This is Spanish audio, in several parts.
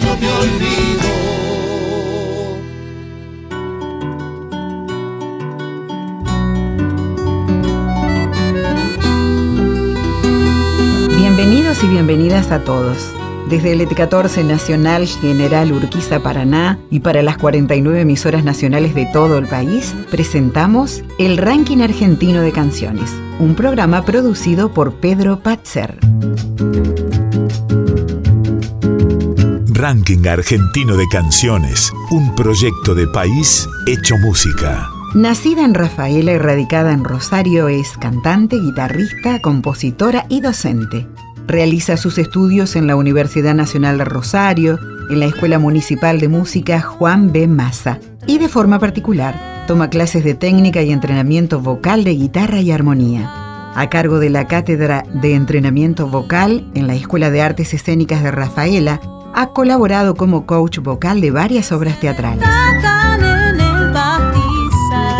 no me olvido. Bienvenidos y bienvenidas a todos. Desde el ET14 Nacional General Urquiza Paraná y para las 49 emisoras nacionales de todo el país, presentamos el Ranking Argentino de Canciones, un programa producido por Pedro Patzer. Ranking argentino de canciones, un proyecto de país hecho música. Nacida en Rafaela y radicada en Rosario, es cantante, guitarrista, compositora y docente. Realiza sus estudios en la Universidad Nacional de Rosario, en la Escuela Municipal de Música Juan B. Maza y de forma particular toma clases de técnica y entrenamiento vocal de guitarra y armonía. A cargo de la Cátedra de Entrenamiento Vocal en la Escuela de Artes Escénicas de Rafaela, ha colaborado como coach vocal de varias obras teatrales.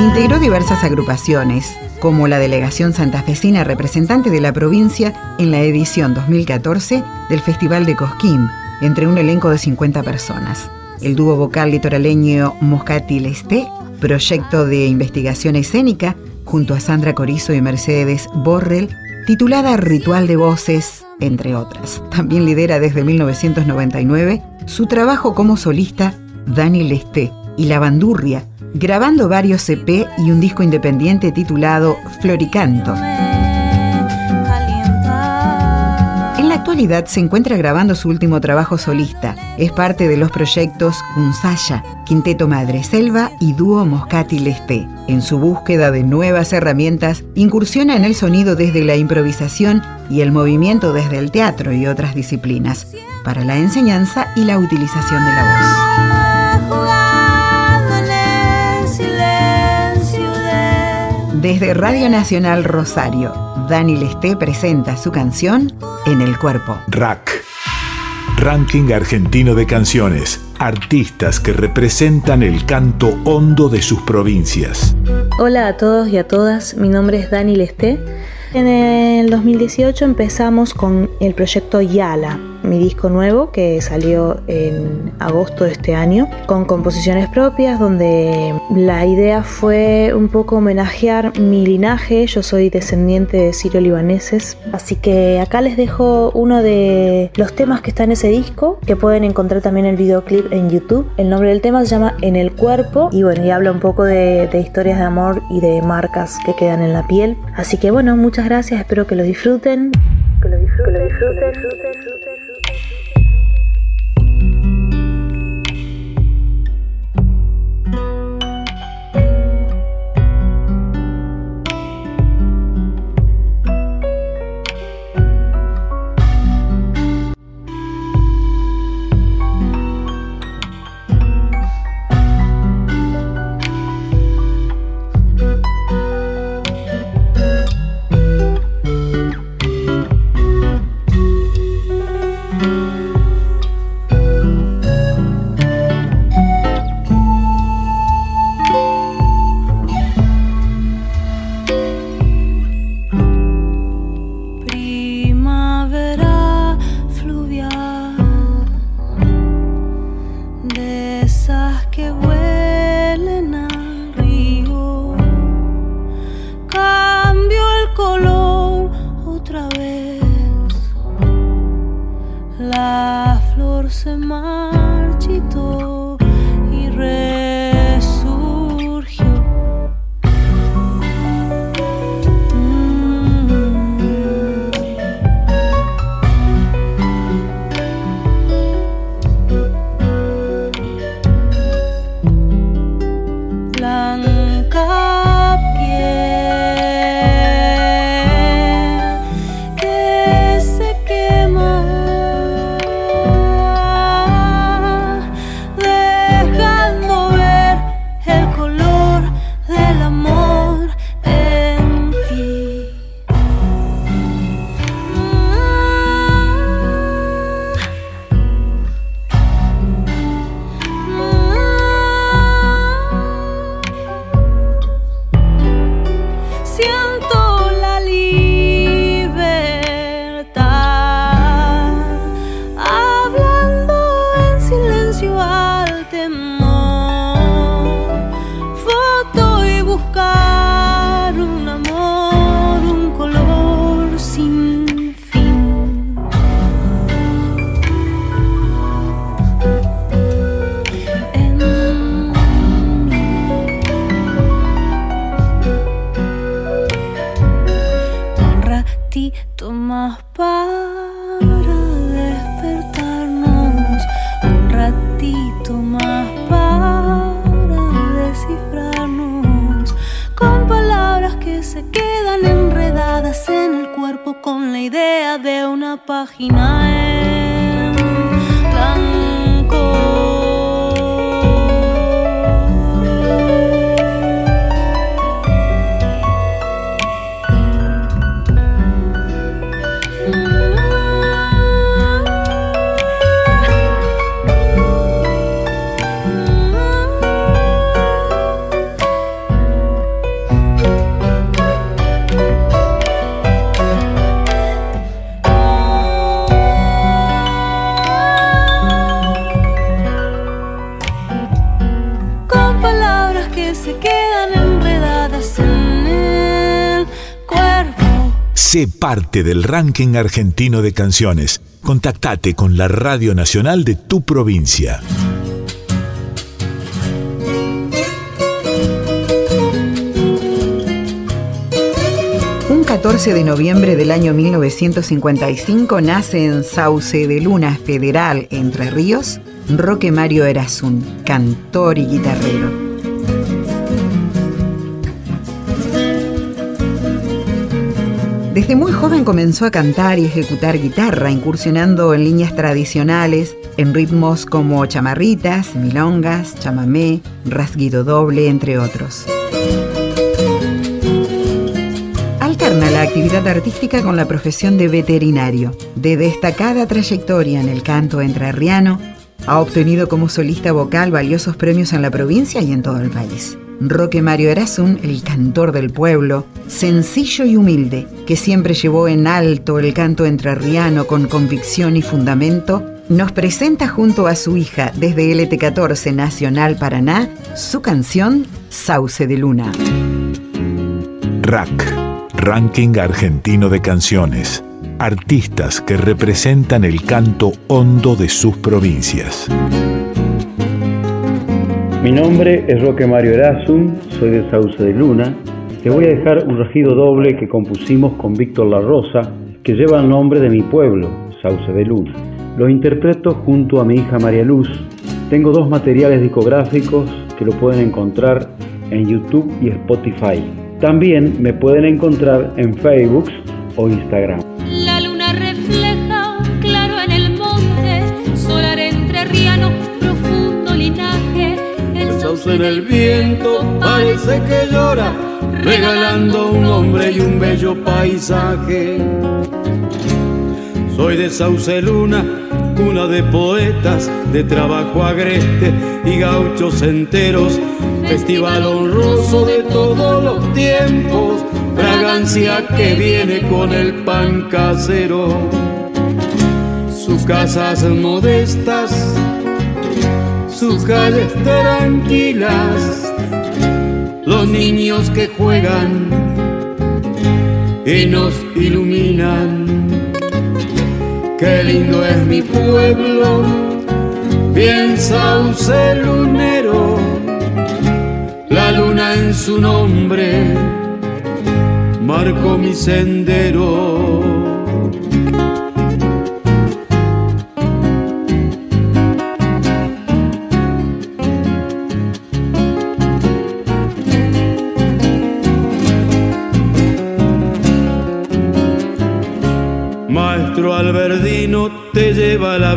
Integró diversas agrupaciones, como la Delegación Santafesina representante de la provincia en la edición 2014 del Festival de Cosquín, entre un elenco de 50 personas. El dúo vocal litoraleño Moscati Lesté, proyecto de investigación escénica, junto a Sandra Corizo y Mercedes Borrell, titulada Ritual de Voces, entre otras. También lidera desde 1999 su trabajo como solista Dani Lesté y La Bandurria, grabando varios EP y un disco independiente titulado Floricanto. En la actualidad se encuentra grabando su último trabajo solista. Es parte de los proyectos Unsaya, Quinteto Madre Selva y Dúo Moscati Lesté. En su búsqueda de nuevas herramientas, incursiona en el sonido desde la improvisación y el movimiento desde el teatro y otras disciplinas, para la enseñanza y la utilización de la voz. Desde Radio Nacional Rosario, Dani Lesté presenta su canción En el Cuerpo. Rack. Ranking argentino de canciones. Artistas que representan el canto hondo de sus provincias. Hola a todos y a todas, mi nombre es Dani Lesté. En el 2018 empezamos con el proyecto Yala, mi disco nuevo que salió en agosto de este año, con composiciones propias donde la idea fue un poco homenajear mi linaje, yo soy descendiente de sirio-libaneses, así que acá les dejo uno de los temas que está en ese disco, que pueden encontrar también el videoclip en YouTube. El nombre del tema se llama En el cuerpo y bueno, y habla un poco de, de historias de amor y de marcas que quedan en la piel. Así que bueno, muchas gracias, espero que lo disfruten. Que lo disfruten. Que lo disfruten. Que se quedan enredadas en el cuerpo. Sé parte del ranking argentino de canciones. Contactate con la Radio Nacional de tu provincia. Un 14 de noviembre del año 1955 nace en Sauce de Luna Federal, Entre Ríos, Roque Mario Erasun, cantor y guitarrero. Desde muy joven comenzó a cantar y ejecutar guitarra, incursionando en líneas tradicionales, en ritmos como chamarritas, milongas, chamamé, rasguido doble, entre otros. Alterna la actividad artística con la profesión de veterinario. De destacada trayectoria en el canto entrerriano, ha obtenido como solista vocal valiosos premios en la provincia y en todo el país. Roque Mario Erasun, el cantor del pueblo, sencillo y humilde, que siempre llevó en alto el canto entrerriano con convicción y fundamento, nos presenta junto a su hija desde LT14 Nacional Paraná su canción Sauce de Luna. RAC, Ranking Argentino de Canciones. Artistas que representan el canto hondo de sus provincias. Mi nombre es Roque Mario Erasum, soy de Sauce de Luna. Te voy a dejar un regido doble que compusimos con Víctor La Rosa, que lleva el nombre de mi pueblo, Sauce de Luna. Lo interpreto junto a mi hija María Luz. Tengo dos materiales discográficos que lo pueden encontrar en YouTube y Spotify. También me pueden encontrar en Facebook o Instagram. En el viento parece que llora, regalando un hombre y un bello paisaje. Soy de Sauce Luna, cuna de poetas, de trabajo agreste y gauchos enteros, festival honroso de todos los tiempos, fragancia que viene con el pan casero. Sus casas modestas, sus calles tranquilas, los niños que juegan y nos iluminan. Qué lindo es mi pueblo, bien sauce lunero, la luna en su nombre marcó mi sendero.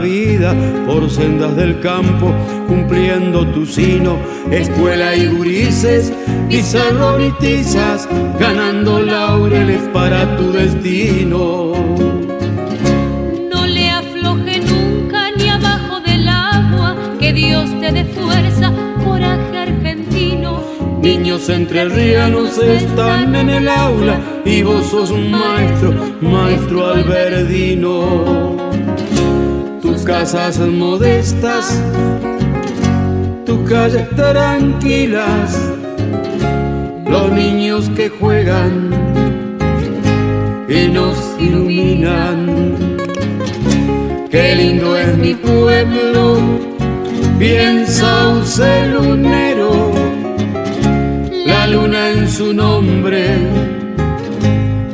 Vida por sendas del campo, cumpliendo tu sino, escuela y gurises, pizarrón y tizas, ganando laureles para tu destino. No le afloje nunca ni abajo del agua, que Dios te dé fuerza, coraje argentino. Niños entrerrianos están en el aula y vos sos un maestro, maestro Alberdino. Casas modestas, tus calles tranquilas, los niños que juegan y nos iluminan. Qué lindo es mi pueblo, piensa un celunero, la luna en su nombre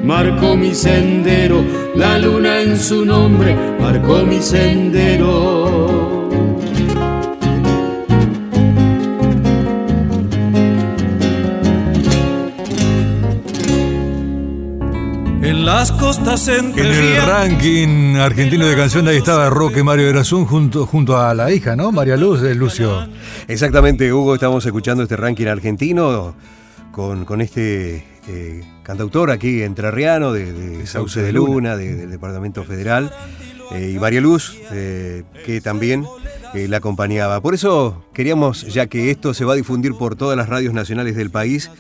marcó mi sendero, la luna en su nombre marcó mi sendero. En las costas En el ranking argentino de canciones ahí estaba Roque Mario Erazún junto, junto a la hija, ¿no? María Luz de Lucio. Exactamente, Hugo, estamos escuchando este ranking argentino con, con este eh, cantautor aquí entrerriano de, de Sauce de Luna, de- del Departamento Federal, eh, y María Luz, eh, que también eh, la acompañaba. Por eso queríamos, ya que esto se va a difundir por todas las radios nacionales del país,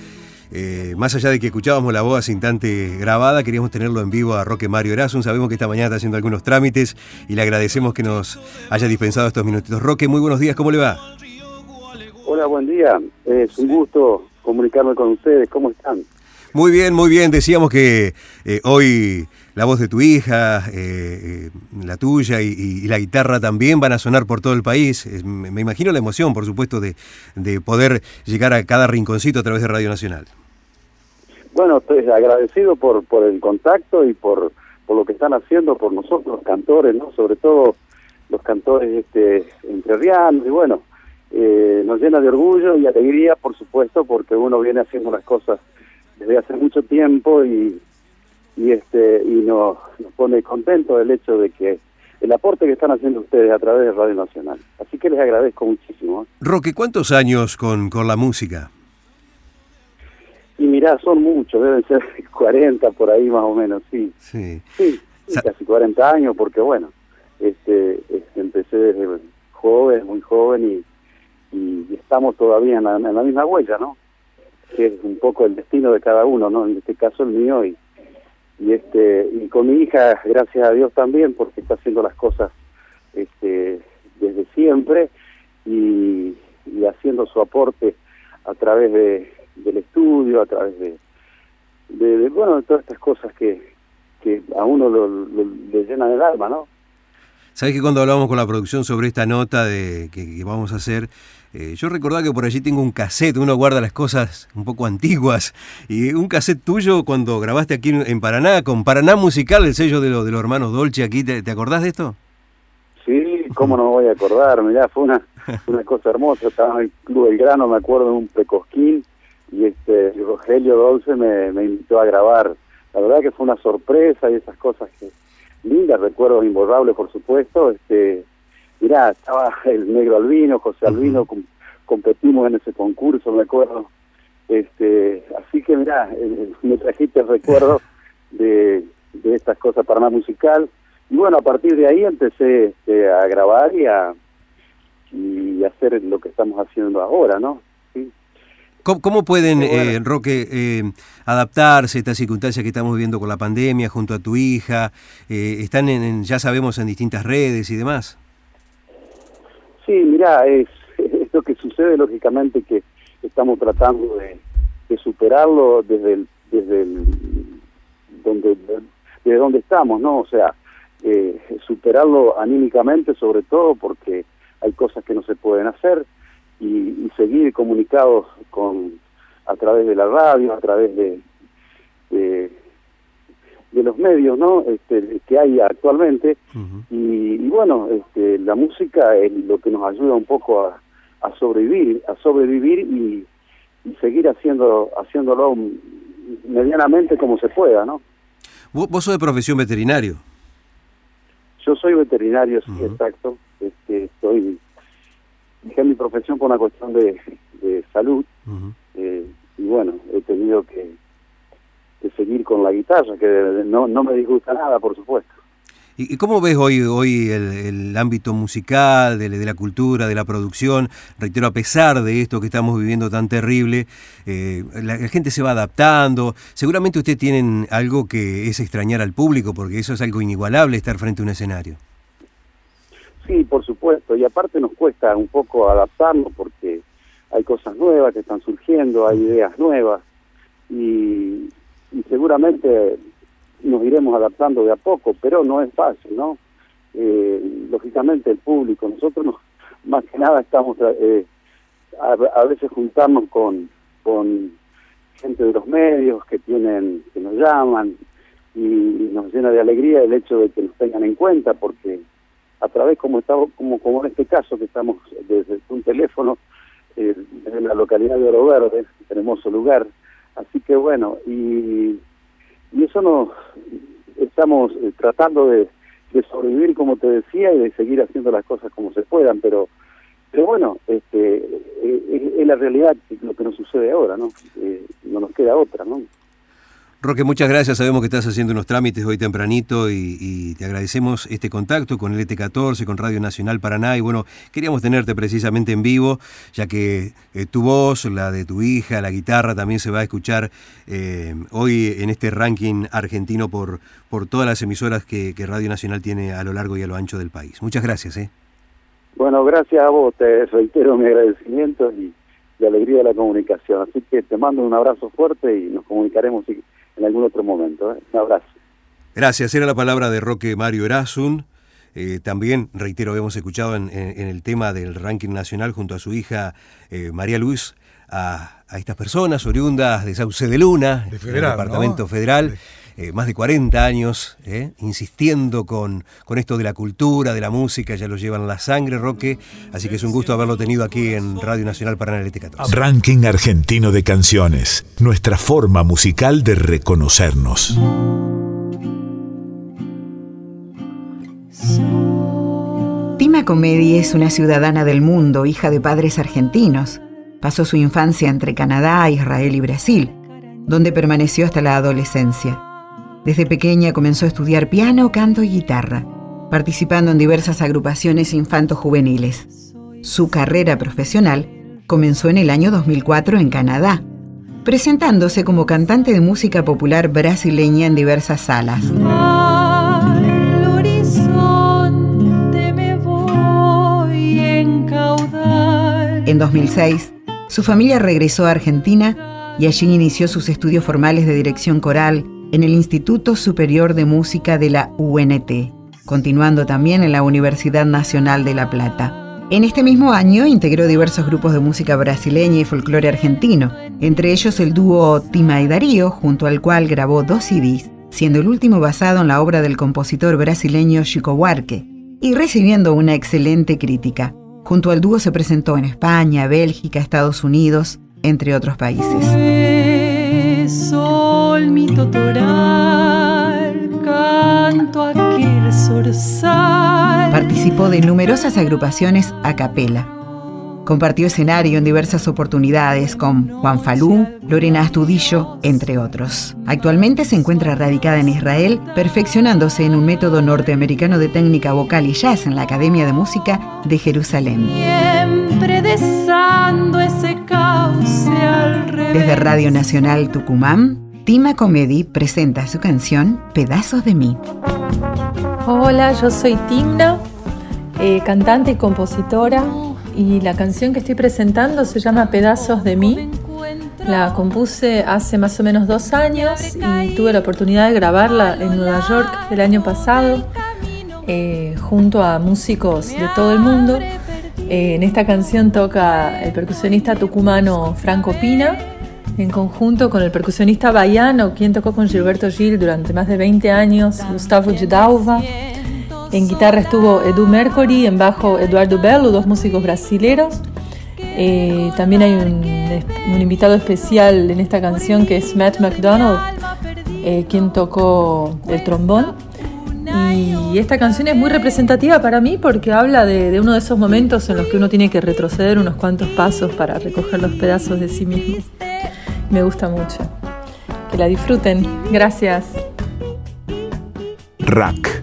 eh, más allá de que escuchábamos la voz instante grabada, queríamos tenerlo en vivo a Roque Mario Erasun. Sabemos que esta mañana está haciendo algunos trámites y le agradecemos que nos haya dispensado estos minutitos. Roque, muy buenos días, ¿cómo le va? Hola, buen día. Es un gusto comunicarme con ustedes. ¿Cómo están? Muy bien, muy bien. Decíamos que eh, hoy la voz de tu hija, eh, eh, la tuya y, la guitarra también van a sonar por todo el país. Me imagino la emoción, por supuesto, de, de poder llegar a cada rinconcito a través de Radio Nacional. Bueno, estoy agradecido por, por el contacto y por, por lo que están haciendo por nosotros, los cantores, ¿no? Sobre todo los cantores este, entrerrianos. Y bueno, eh, nos llena de orgullo y alegría, por supuesto, porque uno viene haciendo las cosas desde hace mucho tiempo y, y este y nos, nos pone contento el hecho de que el aporte que están haciendo ustedes a través de Radio Nacional. Así que les agradezco muchísimo. ¿eh? Roque, ¿cuántos años con, con la música? Y mirá, son muchos, deben ser 40 por ahí más o menos, sí. Sí. Sí, sí, casi 40 años, porque bueno, este, este, empecé desde joven, muy joven, y, y estamos todavía en la, en la misma huella, ¿no? Que es un poco el destino de cada uno, ¿no? En este caso el mío, y, este y con mi hija, gracias a Dios también, porque está haciendo las cosas este, desde siempre y, haciendo su aporte a través de, del estudio, a través de, bueno, de todas estas cosas que, que a uno lo, le llenan el alma, ¿no? Sabes que cuando hablábamos con la producción sobre esta nota de que vamos a hacer, eh, yo recordaba que por allí tengo un cassette, uno guarda las cosas un poco antiguas, y un cassette tuyo cuando grabaste aquí en, Paraná, con Paraná Musical, el sello de, lo- de los hermanos Dolce aquí, ¿te, acordás de esto? Sí, cómo no voy a acordar, mirá, fue una, una cosa hermosa, estaba en el Club El Grano, me acuerdo, en un precosquín, y este Rogelio Dolce me, me invitó a grabar. La verdad que fue una sorpresa y esas cosas que lindas, recuerdos imborrables, por supuesto. Este, mirá, estaba el negro Albino, José Albino, com- competimos en ese concurso, me acuerdo. Este, así que mirá, eh, me trajiste el recuerdo de, de estas cosas para una musical. Y bueno, a partir de ahí empecé este, a grabar y a, y a hacer lo que estamos haciendo ahora, ¿no? Sí. ¿Cómo, cómo pueden, bueno. eh, Roque, eh, adaptarse a estas circunstancias que estamos viviendo con la pandemia junto a tu hija? Eh, están, en, en- ya sabemos, en distintas redes y demás. Sí, mira, es, es lo que sucede lógicamente que estamos tratando de, de superarlo desde el, desde el, donde desde donde estamos, ¿no? O sea, eh, superarlo anímicamente sobre todo porque hay cosas que no se pueden hacer y, y seguir comunicados con a través de la radio, a través de, de, de los medios, ¿no? Este, que hay actualmente y, y bueno, este, la música es lo que nos ayuda un poco a, a sobrevivir, a sobrevivir y, y seguir haciendo haciéndolo medianamente como se pueda, ¿no? Vos, vos sos de profesión veterinario. Yo soy veterinario, sí, exacto. Este, estoy dejé mi profesión por una cuestión de, de salud eh, y bueno, he tenido que, que seguir con la guitarra, que no, no me disgusta nada, por supuesto. ¿Y cómo ves hoy, hoy el, el ámbito musical, de, de la cultura, de la producción? Reitero, a pesar de esto que estamos viviendo tan terrible, eh, la, la gente se va adaptando. Seguramente ustedes tienen algo que es extrañar al público, porque eso es algo inigualable estar frente a un escenario. Sí, por supuesto, y aparte nos cuesta un poco adaptarnos porque hay cosas nuevas que están surgiendo, hay ideas nuevas, y, seguramente nos iremos adaptando de a poco, pero no es fácil, ¿no? Eh, lógicamente el público, nosotros nos, más que nada estamos eh, a, veces juntamos con, con gente de los medios que tienen, que nos llaman y nos llena de alegría el hecho de que nos tengan en cuenta porque a través como estamos, como, como en este caso que estamos desde un teléfono eh, en la localidad de Oro Verde, un hermoso lugar, así que bueno, y, y eso nos estamos eh, tratando de, de sobrevivir como te decía y de seguir haciendo las cosas como se puedan, pero pero bueno, este, eh, es, la realidad lo que nos sucede ahora, ¿no? Eh, no nos queda otra, ¿no? Roque, muchas gracias. Sabemos que estás haciendo unos trámites hoy tempranito y, te agradecemos este contacto con el ET14, con Radio Nacional Paraná. Y bueno, queríamos tenerte precisamente en vivo, ya que eh, tu voz, la de tu hija, la guitarra también se va a escuchar hoy en este ranking argentino por, por todas las emisoras que, Radio Nacional tiene a lo largo y a lo ancho del país. Muchas gracias. ¿eh? Bueno, gracias a vos, te reitero mi agradecimiento y de alegría de la comunicación. Así que te mando un abrazo fuerte y nos comunicaremos en algún otro momento. ¿eh? Un abrazo. Gracias. Era la palabra de Roque Mario Erasun. Eh, también, reitero, hemos escuchado en, el tema del ranking nacional junto a su hija eh, María Luis a, estas personas oriundas de Sauce de Luna, del Departamento Federal. Eh, más de 40 años, eh, insistiendo con, con esto de la cultura, de la música, ya lo llevan la sangre, Roque, así que es un gusto haberlo tenido aquí en Radio Nacional Paraná 14. Ranking argentino de canciones, nuestra forma musical de reconocernos. Tima Comedi es una ciudadana del mundo, hija de padres argentinos. Pasó su infancia entre Canadá, Israel y Brasil, donde permaneció hasta la adolescencia. Desde pequeña comenzó a estudiar piano, canto y guitarra, participando en diversas agrupaciones infanto-juveniles. Su carrera profesional comenzó en el año 2004 en Canadá, presentándose como cantante de música popular brasileña en diversas salas. En 2006, su familia regresó a Argentina y allí inició sus estudios formales de dirección coral, en el Instituto Superior de Música de la UNT, continuando también en la Universidad Nacional de La Plata. En este mismo año integró diversos grupos de música brasileña y folclore argentino, entre ellos el dúo Tima y Darío, junto al cual grabó dos CDs, siendo el último basado en la obra del compositor brasileño Chico Buarque, y recibiendo una excelente crítica. Junto al dúo se presentó en España, Bélgica, Estados Unidos, entre otros países sol, mi canto aquel Participó de numerosas agrupaciones a capela. Compartió escenario en diversas oportunidades con Juan Falú, Lorena Astudillo, entre otros. Actualmente se encuentra radicada en Israel, perfeccionándose en un método norteamericano de técnica vocal y jazz en la Academia de Música de Jerusalén. Siempre ese desde Radio Nacional Tucumán, Tima Comedy presenta su canción Pedazos de mí. Hola, yo soy Timna, eh, cantante y compositora, y la canción que estoy presentando se llama Pedazos de mí. La compuse hace más o menos dos años y tuve la oportunidad de grabarla en Nueva York el año pasado eh, junto a músicos de todo el mundo. Eh, en esta canción toca el percusionista tucumano Franco Pina en conjunto con el percusionista baiano, quien tocó con Gilberto Gil durante más de 20 años, Gustavo Gidauva. En guitarra estuvo Edu Mercury, en bajo Eduardo Bello, dos músicos brasileros. Eh, también hay un, invitado especial en esta canción que es Matt McDonald, eh, quien tocó el trombón. Y esta canción es muy representativa para mí porque habla de, de, uno de esos momentos en los que uno tiene que retroceder unos cuantos pasos para recoger los pedazos de sí mismo me gusta mucho. Que la disfruten. Gracias. Rack,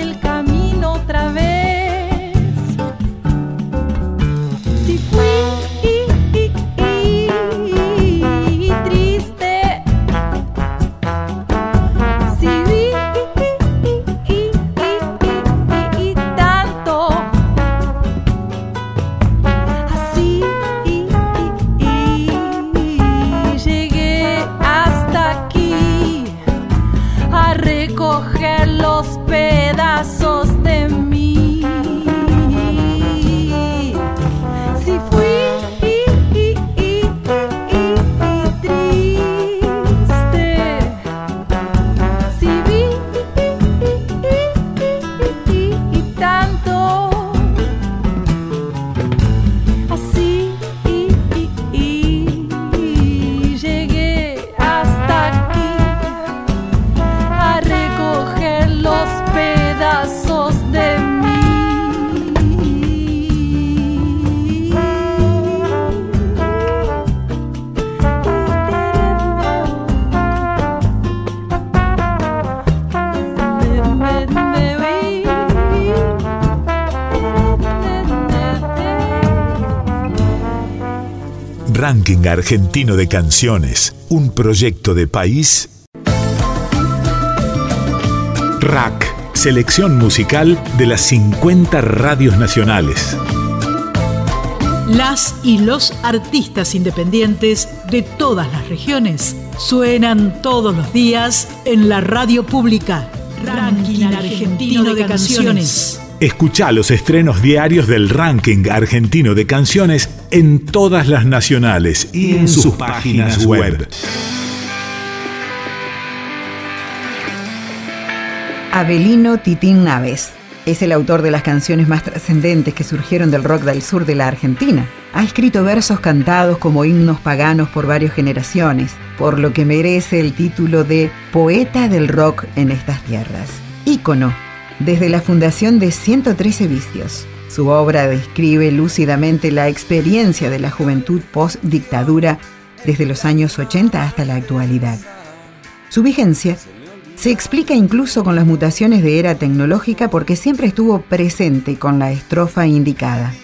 El Ranking Argentino de Canciones, un proyecto de país. RAC, selección musical de las 50 radios nacionales. Las y los artistas independientes de todas las regiones suenan todos los días en la radio pública. Ranking Argentino de Canciones. Escucha los estrenos diarios del ranking argentino de canciones en todas las nacionales y en sus páginas web. Abelino Titín Naves es el autor de las canciones más trascendentes que surgieron del rock del sur de la Argentina. Ha escrito versos cantados como himnos paganos por varias generaciones, por lo que merece el título de Poeta del Rock en estas tierras. Ícono, desde la fundación de 113 Vicios. Su obra describe lúcidamente la experiencia de la juventud post-dictadura desde los años 80 hasta la actualidad. Su vigencia se explica incluso con las mutaciones de era tecnológica porque siempre estuvo presente con la estrofa indicada.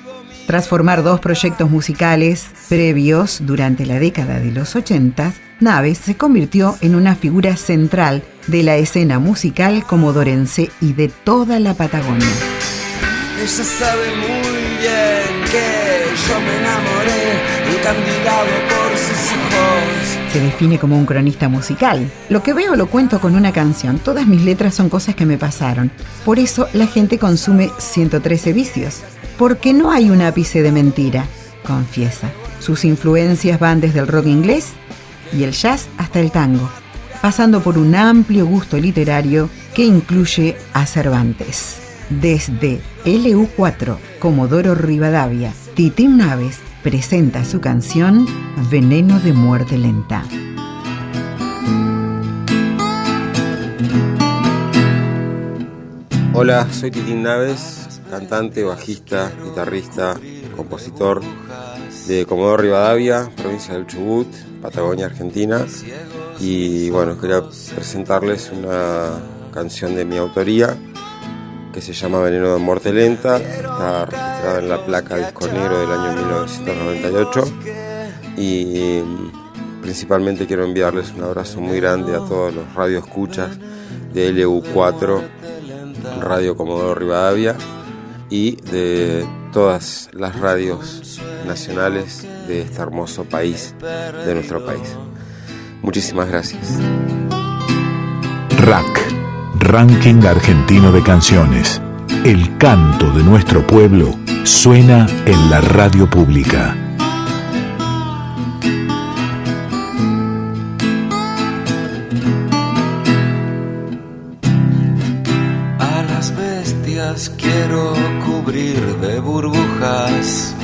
Tras formar dos proyectos musicales previos durante la década de los 80, Naves se convirtió en una figura central de la escena musical comodorense y de toda la Patagonia. Ella sabe muy bien que yo me enamoré, encandilado por sus ojos. Se define como un cronista musical. Lo que veo lo cuento con una canción. Todas mis letras son cosas que me pasaron. Por eso la gente consume 113 vicios. Porque no hay un ápice de mentira, confiesa. Sus influencias van desde el rock inglés y el jazz hasta el tango, pasando por un amplio gusto literario que incluye a Cervantes. Desde LU4, Comodoro Rivadavia, Titín Naves presenta su canción Veneno de muerte lenta. Hola, soy Titín Naves, cantante, bajista, guitarrista, compositor de Comodoro Rivadavia, provincia del Chubut, Patagonia, Argentina. Y bueno, quería presentarles una canción de mi autoría que se llama Veneno de Muerte Lenta. Está registrada en la placa Disco Negro del año 1998. Y principalmente quiero enviarles un abrazo muy grande a todos los radioescuchas de LU4, Radio Comodoro Rivadavia y de todas las radios nacionales de este hermoso país, de nuestro país. Muchísimas gracias. RAC, Ranking Argentino de Canciones. El canto de nuestro pueblo suena en la radio pública. A las bestias quiero cubrir de burbujas.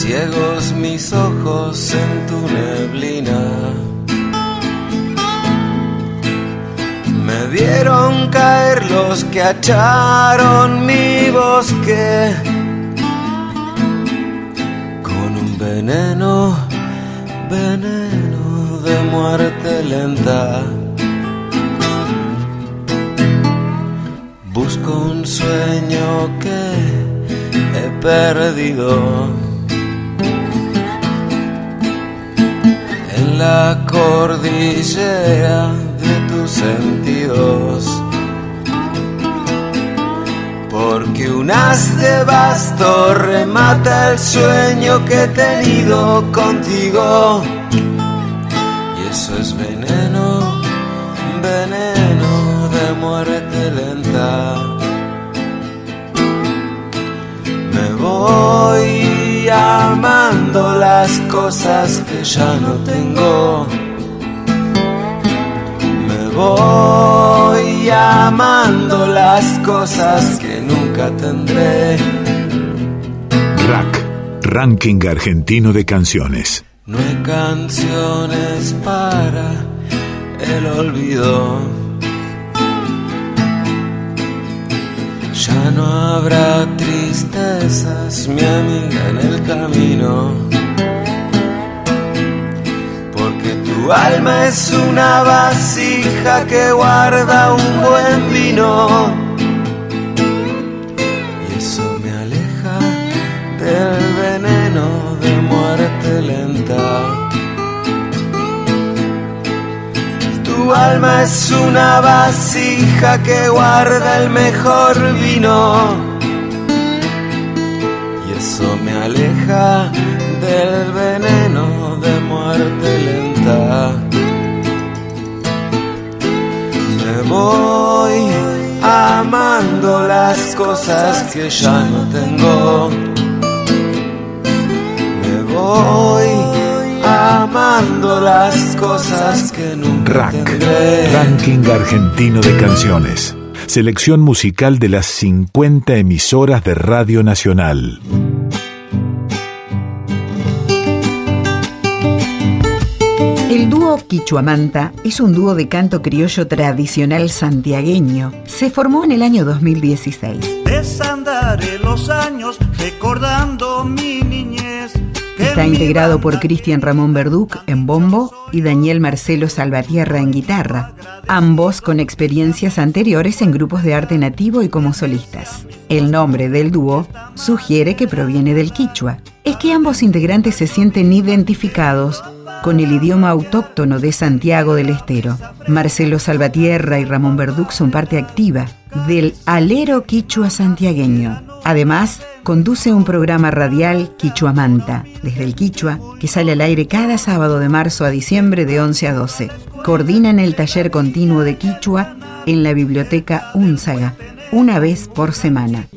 Ciegos mis ojos en tu neblina. Me vieron caer los que acharon mi bosque con un veneno, veneno de muerte lenta. Busco un sueño que he perdido. La cordillera de tus sentidos. Porque un haz de basto remata el sueño que he tenido contigo. Y eso es veneno, veneno de muerte lenta. Me voy amando las cosas que ya no tengo. Me voy amando las cosas que nunca tendré. RAC, Ranking Argentino de Canciones. No hay canciones para el olvido. Ya no habrá tristezas, mi amiga, en el camino. Porque tu alma es una vasija que guarda un buen vino. Tu alma es una vasija que guarda el mejor vino. Y eso me aleja del veneno de muerte lenta. Me voy amando las cosas que ya no tengo. Me voy amando las cosas que nunca RAC, tendré. Ranking Argentino de Canciones. Selección musical de las 50 emisoras de Radio Nacional. El dúo Quichuamanta es un dúo de canto criollo tradicional santiagueño. Se formó en el año 2016. Desandaré los años recordando mi niñez. Está integrado por Cristian Ramón Verduc en bombo y Daniel Marcelo Salvatierra en guitarra, ambos con experiencias anteriores en grupos de arte nativo y como solistas. El nombre del dúo sugiere que proviene del quichua. Es que ambos integrantes se sienten identificados con el idioma autóctono de Santiago del Estero. Marcelo Salvatierra y Ramón Verduc son parte activa del alero quichua santiagueño. Además, conduce un programa radial Quichuamanta, desde el Quichua, que sale al aire cada sábado de marzo a diciembre de 11 a 12. Coordinan el taller continuo de Quichua en la biblioteca Únzaga, una vez por semana.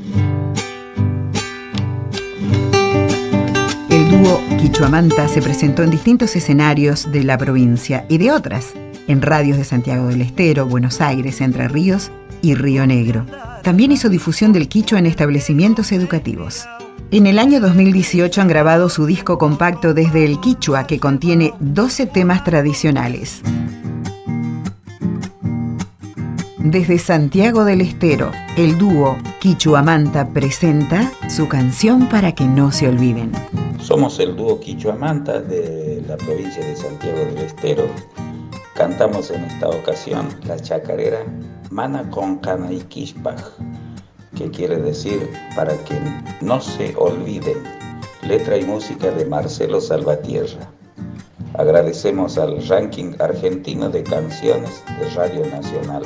El dúo Quichuamanta se presentó en distintos escenarios de la provincia y de otras, en radios de Santiago del Estero, Buenos Aires, Entre Ríos y Río Negro. También hizo difusión del quichua en establecimientos educativos. En el año 2018 han grabado su disco compacto desde el Quichua, que contiene 12 temas tradicionales. Desde Santiago del Estero, el dúo Quichuamanta presenta su canción para que no se olviden. Somos el dúo Quichuamanta de la provincia de Santiago del Estero. Cantamos en esta ocasión la chacarera Mana con Kishpach, que quiere decir para que no se olviden. Letra y música de Marcelo Salvatierra. Agradecemos al ranking argentino de canciones de Radio Nacional.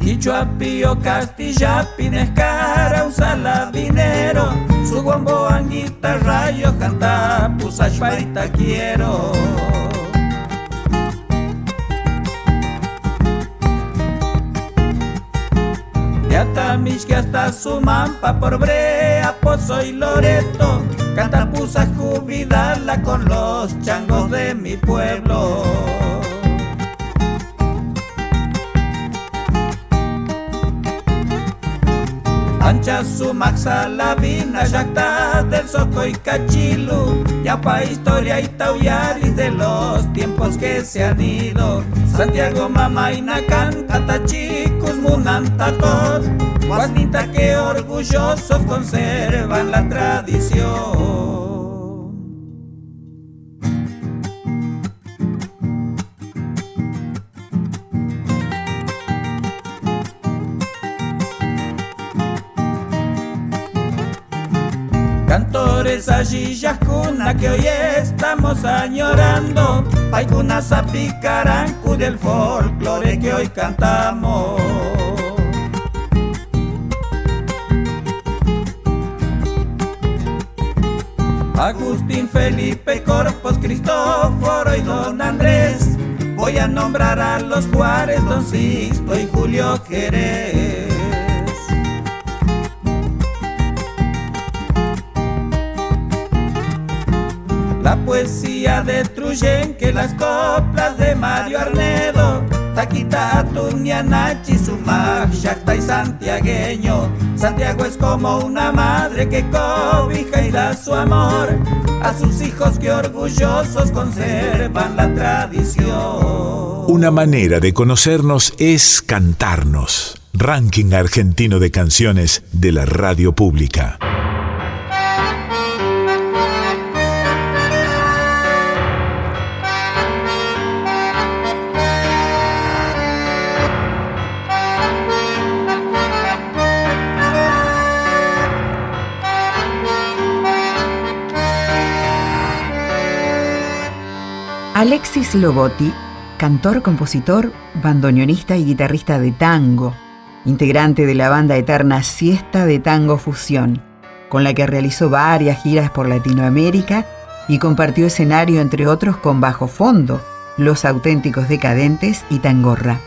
Quichua, Pío, Castilla, Pinescara, usa dinero. Su bombo, anguita, rayo, canta, pusashpaita quiero. Que hasta su mampa por Brea, Pozo y Loreto, canta pusas cubidarla con los changos de mi pueblo. Ancha su maxa la vina, yacta del soco y cachilu, ya pa historia y tauyaris de los tiempos que se han ido. Santiago, Mama y Nacan, Catachicus, Munantacos, Guasnita que orgullosos conservan la tradición. Allí yacuna que hoy estamos añorando, Paikuna sapicarancu del folclore que hoy cantamos. Agustín, Felipe, Corpos, Cristóforo y Don Andrés. Voy a nombrar a los Juárez, Don Sixto y Julio Jerez. La poesía de Truyen, que las coplas de Mario Arnedo Taquita, Nachi, Sumac, Shakta y Santiagueño. Santiago es como una madre que cobija y da su amor a sus hijos que orgullosos conservan la tradición. Una manera de conocernos es cantarnos. Ranking argentino de canciones de la radio pública. Alexis Lobotti, cantor, compositor, bandoneonista y guitarrista de tango, integrante de la banda eterna Siesta de Tango Fusión, con la que realizó varias giras por Latinoamérica y compartió escenario entre otros con Bajo Fondo, Los Auténticos Decadentes y Tangorra.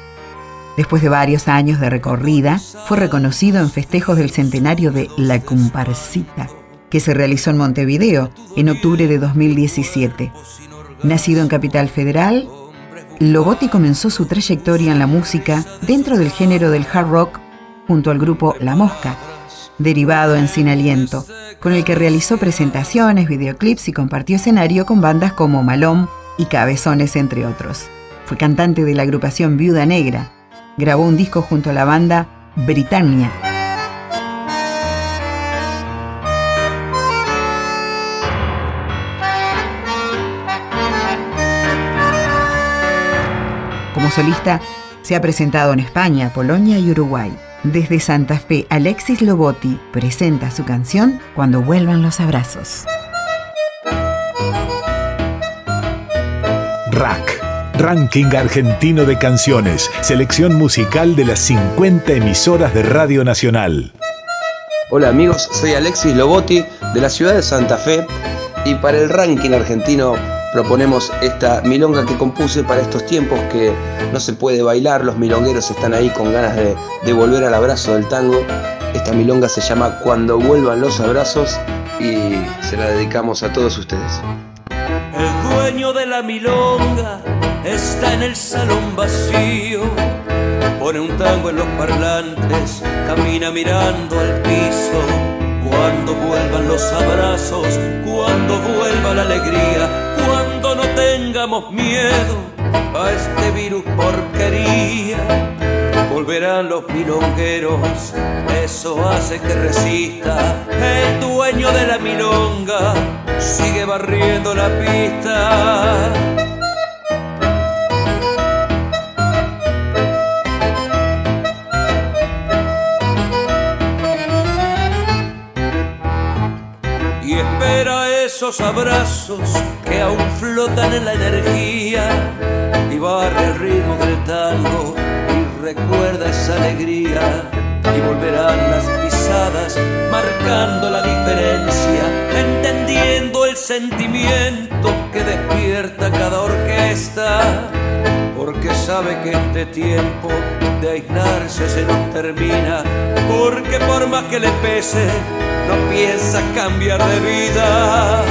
Después de varios años de recorrida, fue reconocido en festejos del centenario de La Comparsita, que se realizó en Montevideo en octubre de 2017. Nacido en Capital Federal, Lobotti comenzó su trayectoria en la música dentro del género del hard rock junto al grupo La Mosca, derivado en Sin Aliento, con el que realizó presentaciones, videoclips y compartió escenario con bandas como Malón y Cabezones, entre otros. Fue cantante de la agrupación Viuda Negra. Grabó un disco junto a la banda Britannia. Como solista, se ha presentado en España, Polonia y Uruguay. Desde Santa Fe, Alexis Lobotti presenta su canción Cuando vuelvan los abrazos. Rack, Ranking Argentino de Canciones, selección musical de las 50 emisoras de Radio Nacional. Hola amigos, soy Alexis Lobotti de la ciudad de Santa Fe y para el ranking argentino proponemos esta milonga que compuse para estos tiempos que no se puede bailar, los milongueros están ahí con ganas de, de volver al abrazo del tango. Esta milonga se llama Cuando vuelvan los abrazos y se la dedicamos a todos ustedes. El dueño de la milonga está en el salón vacío. Pone un tango en los parlantes, camina mirando al piso. Cuando vuelvan los abrazos, cuando vuelva la alegría, tengamos miedo a este virus porquería. Volverán los milongueros, eso hace que resista. El dueño de la milonga sigue barriendo la pista. Abrazos que aún flotan en la energía y barre el ritmo del tango y recuerda esa alegría y volverán las pisadas marcando la diferencia entendiendo el sentimiento que despierta cada orquesta porque sabe que este tiempo de aislarse se nos termina porque por más que le pese no piensa cambiar de vida.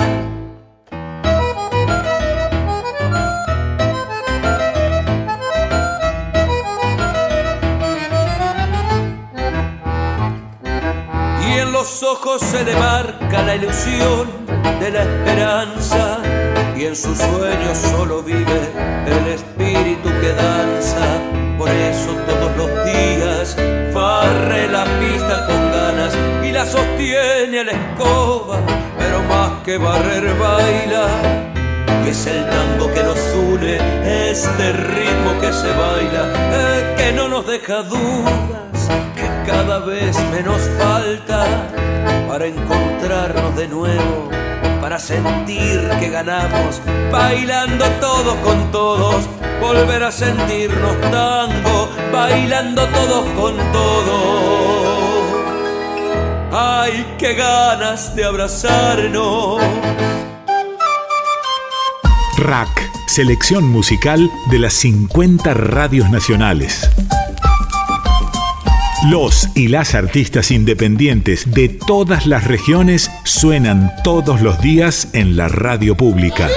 Y en los ojos se le marca la ilusión de la esperanza y en sus sueños solo vive el espíritu que danza. Por eso todos los días barre la pista con ganas y la sostiene la escoba, pero más que barrer baila. Y es el tango que nos une, este ritmo que se baila, eh, que no nos deja dudas, que cada vez menos falta para encontrarnos de nuevo, para sentir que ganamos, bailando todos con todos, volver a sentirnos tango, bailando todos con todos. Ay, qué ganas de abrazarnos. Rack, selección musical de las 50 radios nacionales. Los y las artistas independientes de todas las regiones suenan todos los días en la radio pública.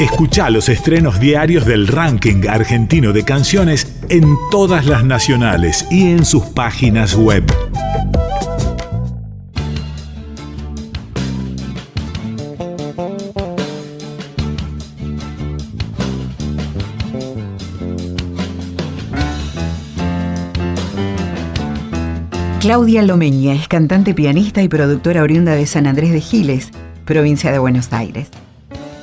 Escucha los estrenos diarios del ranking argentino de canciones en todas las nacionales y en sus páginas web. Claudia Lomeña es cantante, pianista y productora oriunda de San Andrés de Giles, provincia de Buenos Aires.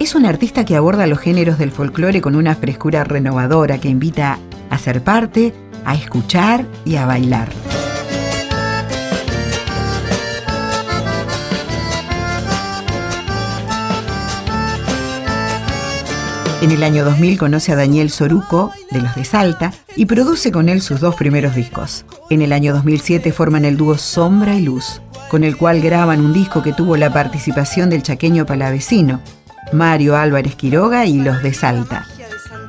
Es una artista que aborda los géneros del folclore con una frescura renovadora que invita a ser parte, a escuchar y a bailar. En el año 2000 conoce a Daniel Soruco, de los de Salta, y produce con él sus dos primeros discos. En el año 2007 forman el dúo Sombra y Luz, con el cual graban un disco que tuvo la participación del chaqueño palavecino, Mario Álvarez Quiroga y los de Salta.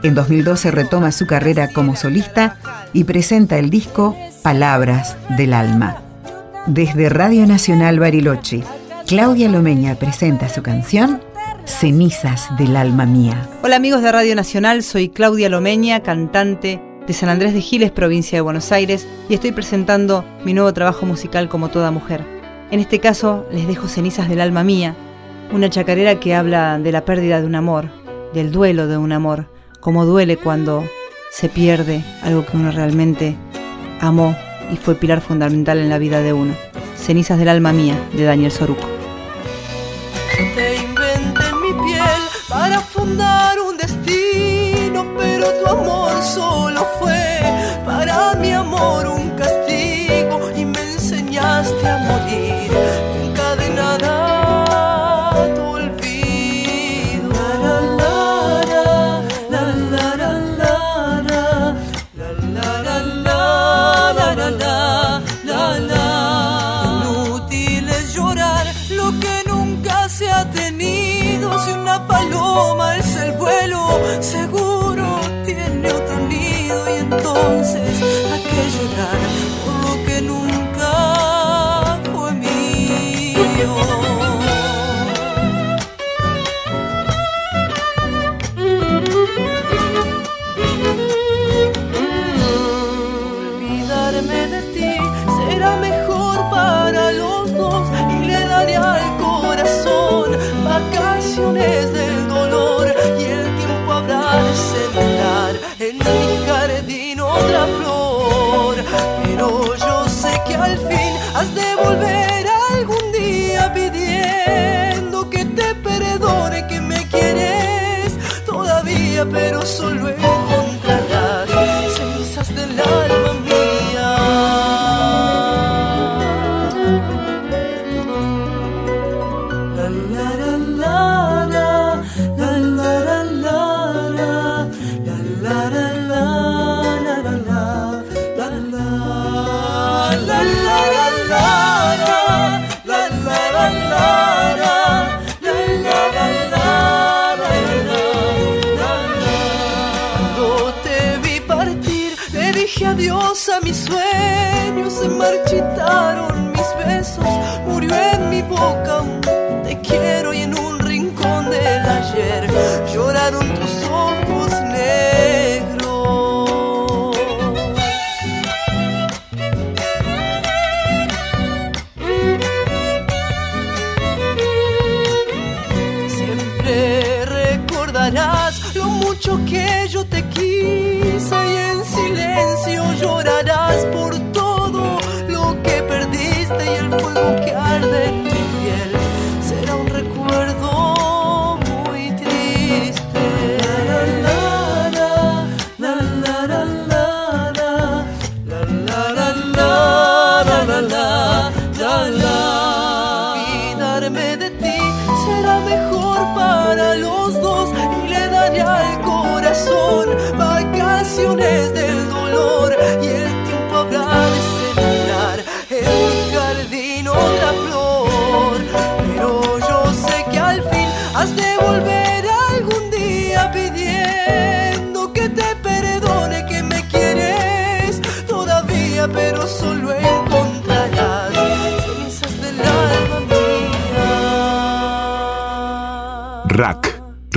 En 2012 retoma su carrera como solista y presenta el disco Palabras del Alma. Desde Radio Nacional Bariloche, Claudia Lomeña presenta su canción Cenizas del Alma Mía. Hola amigos de Radio Nacional, soy Claudia Lomeña, cantante de San Andrés de Giles, provincia de Buenos Aires, y estoy presentando mi nuevo trabajo musical como toda mujer. En este caso les dejo Cenizas del Alma Mía, una chacarera que habla de la pérdida de un amor, del duelo de un amor, cómo duele cuando se pierde algo que uno realmente amó y fue pilar fundamental en la vida de uno. Cenizas del alma mía, de Daniel Soruco. Te inventé mi piel para fundar un destino, pero tu amor solo fue para mi amor un 我们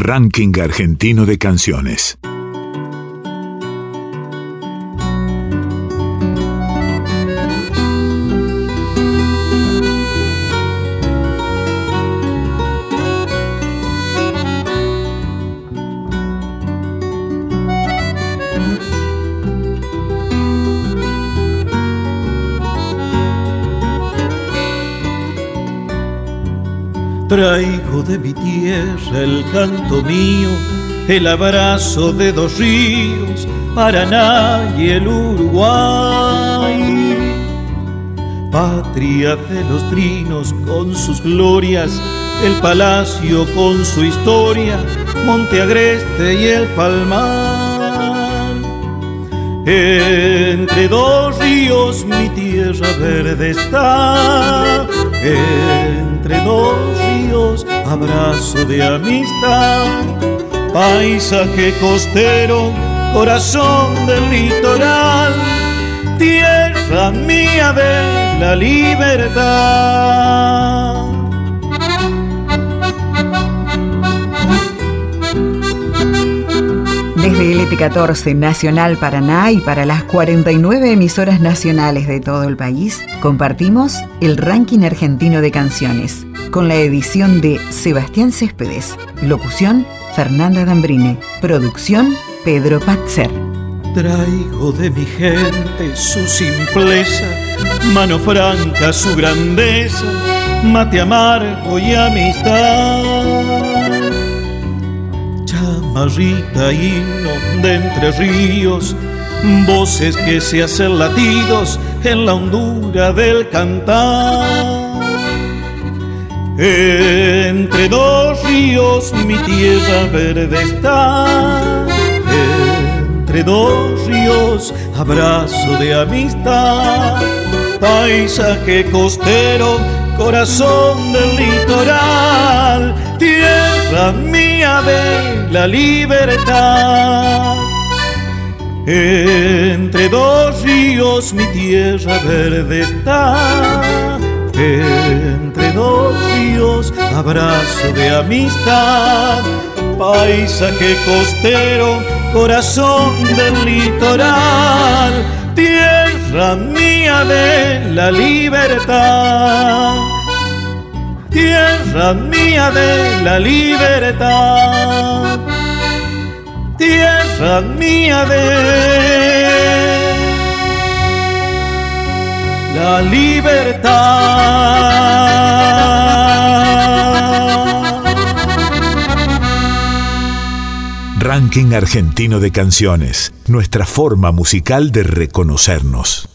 ranking argentino de canciones. Traigo de mi tierra el canto mío, el abrazo de dos ríos, Paraná y el Uruguay. Patria de los trinos con sus glorias, el palacio con su historia, Monte Agreste y el Palmar. Entre dos ríos mi tierra verde está entre dos ríos, abrazo de amistad. Paisaje costero, corazón del litoral, tierra mía de la libertad. Satélite 14 Nacional Paraná y para las 49 emisoras nacionales de todo el país, compartimos el ranking argentino de canciones, con la edición de Sebastián Céspedes, locución Fernanda Dambrine, producción Pedro Patzer. Traigo de mi gente su simpleza, mano franca su grandeza, mate amargo y amistad chamarrita himno de entre ríos, voces que se hacen latidos en la hondura del cantar. Entre dos ríos mi tierra verde está, entre dos ríos abrazo de amistad, paisaje costero, corazón del litoral, tierra mía de la libertad. Entre dos ríos mi tierra verde está, entre dos ríos abrazo de amistad, paisaje costero, corazón del litoral, tierra mía de la libertad tierra mía de la libertad, tierra mía de la libertad. Ranking argentino de canciones, nuestra forma musical de reconocernos.